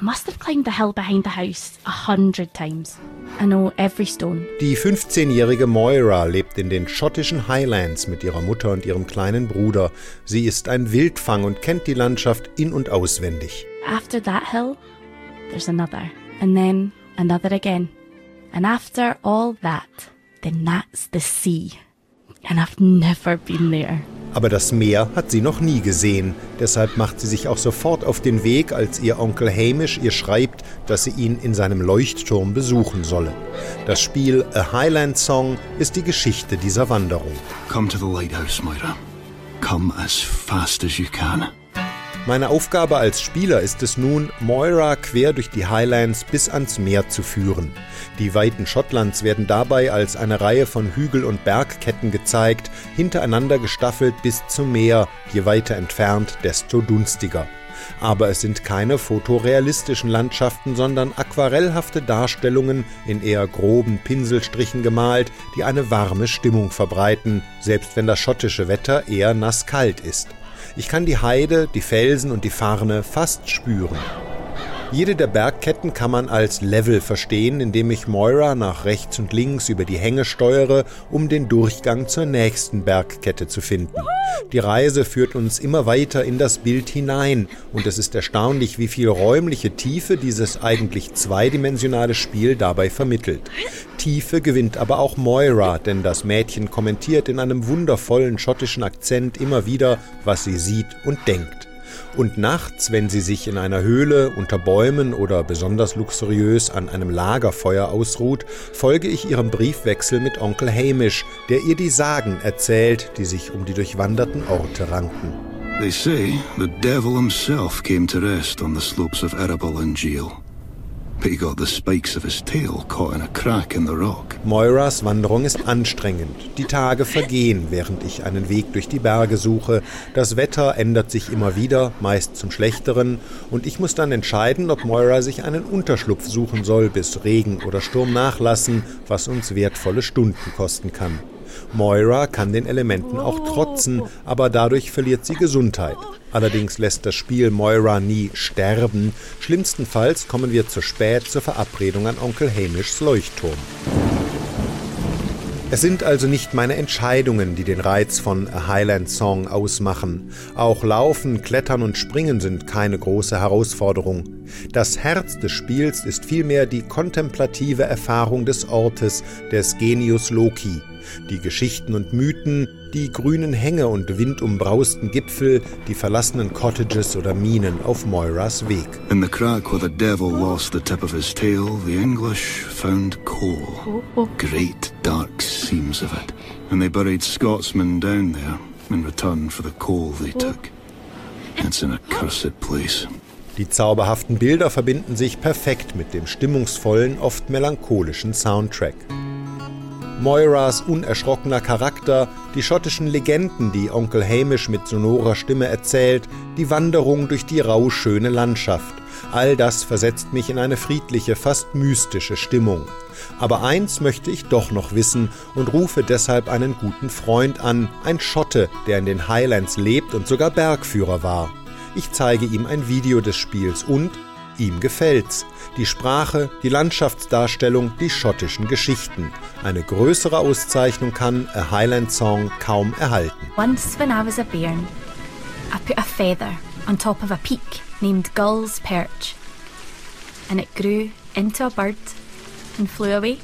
I must have climbed the hill behind the house a hundred times. I know every stone. Die 15-jährige Moira lebt in den schottischen Highlands mit ihrer Mutter und ihrem kleinen Bruder. Sie ist ein Wildfang und kennt die Landschaft in- und auswendig. After that hill, there's another, and then another again. And after all that, then that's the sea. And I've never been there. Aber das Meer hat sie noch nie gesehen. Deshalb macht sie sich auch sofort auf den Weg, als ihr Onkel Hamish ihr schreibt, dass sie ihn in seinem Leuchtturm besuchen solle. Das Spiel A Highland Song ist die Geschichte dieser Wanderung. Come to the lighthouse, Moira. Come as fast as you can. Meine Aufgabe als Spieler ist es nun, Moira quer durch die Highlands bis ans Meer zu führen. Die Weiten Schottlands werden dabei als eine Reihe von Hügel- und Bergketten gezeigt, hintereinander gestaffelt bis zum Meer, je weiter entfernt, desto dunstiger. Aber es sind keine fotorealistischen Landschaften, sondern aquarellhafte Darstellungen in eher groben Pinselstrichen gemalt, die eine warme Stimmung verbreiten, selbst wenn das schottische Wetter eher nasskalt ist. Ich kann die Heide, die Felsen und die Farne fast spüren. Jede der Bergketten kann man als Level verstehen, indem ich Moira nach rechts und links über die Hänge steuere, um den Durchgang zur nächsten Bergkette zu finden. Die Reise führt uns immer weiter in das Bild hinein und es ist erstaunlich, wie viel räumliche Tiefe dieses eigentlich zweidimensionale Spiel dabei vermittelt. Tiefe gewinnt aber auch Moira, denn das Mädchen kommentiert in einem wundervollen schottischen Akzent immer wieder, was sie sieht und denkt. Und nachts, wenn sie sich in einer Höhle, unter Bäumen oder besonders luxuriös an einem Lagerfeuer ausruht, folge ich ihrem Briefwechsel mit Onkel Hamish, der ihr die Sagen erzählt, die sich um die durchwanderten Orte ranken. They say the devil himself came to rest on the slopes of Erebor and Geel. But he got the spikes of his tail caught in a crack in the rock. Moiras Wanderung ist anstrengend. Die Tage vergehen, während ich einen Weg durch die Berge suche. Das Wetter ändert sich immer wieder, meist zum Schlechteren, und ich muss dann entscheiden, ob Moira sich einen Unterschlupf suchen soll, bis Regen oder Sturm nachlassen, was uns wertvolle Stunden kosten kann. Moira kann den Elementen auch trotzen, aber dadurch verliert sie Gesundheit. Allerdings lässt das Spiel Moira nie sterben. Schlimmstenfalls kommen wir zu spät zur Verabredung an Onkel Hamishs Leuchtturm. Es sind also nicht meine Entscheidungen, die den Reiz von A Highland Song ausmachen. Auch Laufen, Klettern und Springen sind keine große Herausforderung. Das Herz des Spiels ist vielmehr die kontemplative Erfahrung des Ortes, des Genius Loki. Die Geschichten und Mythen, die grünen Hänge und windumbrausten Gipfel, die verlassenen Cottages oder Minen auf Moiras Weg. In the crack where the devil lost the tip of his tail, the English found coal. Great dark seams of it. And they buried Scotsmen down there in return for the coal they took. It's an accursed place. Die zauberhaften Bilder verbinden sich perfekt mit dem stimmungsvollen, oft melancholischen Soundtrack. Moiras unerschrockener Charakter, die schottischen Legenden, die Onkel Hamish mit sonorer Stimme erzählt, die Wanderung durch die rauschöne Landschaft. All das versetzt mich in eine friedliche, fast mystische Stimmung. Aber eins möchte ich doch noch wissen und rufe deshalb einen guten Freund an, ein Schotte, der in den Highlands lebt und sogar Bergführer war. Ich zeige ihm ein Video des Spiels und ihm gefällt's. Die Sprache, die Landschaftsdarstellung, die schottischen Geschichten. Eine größere Auszeichnung kann A Highland Song kaum erhalten. Once when I was a bairn, I put a feather on top of a peak named Gull's Perch, and it grew into a bird and flew away.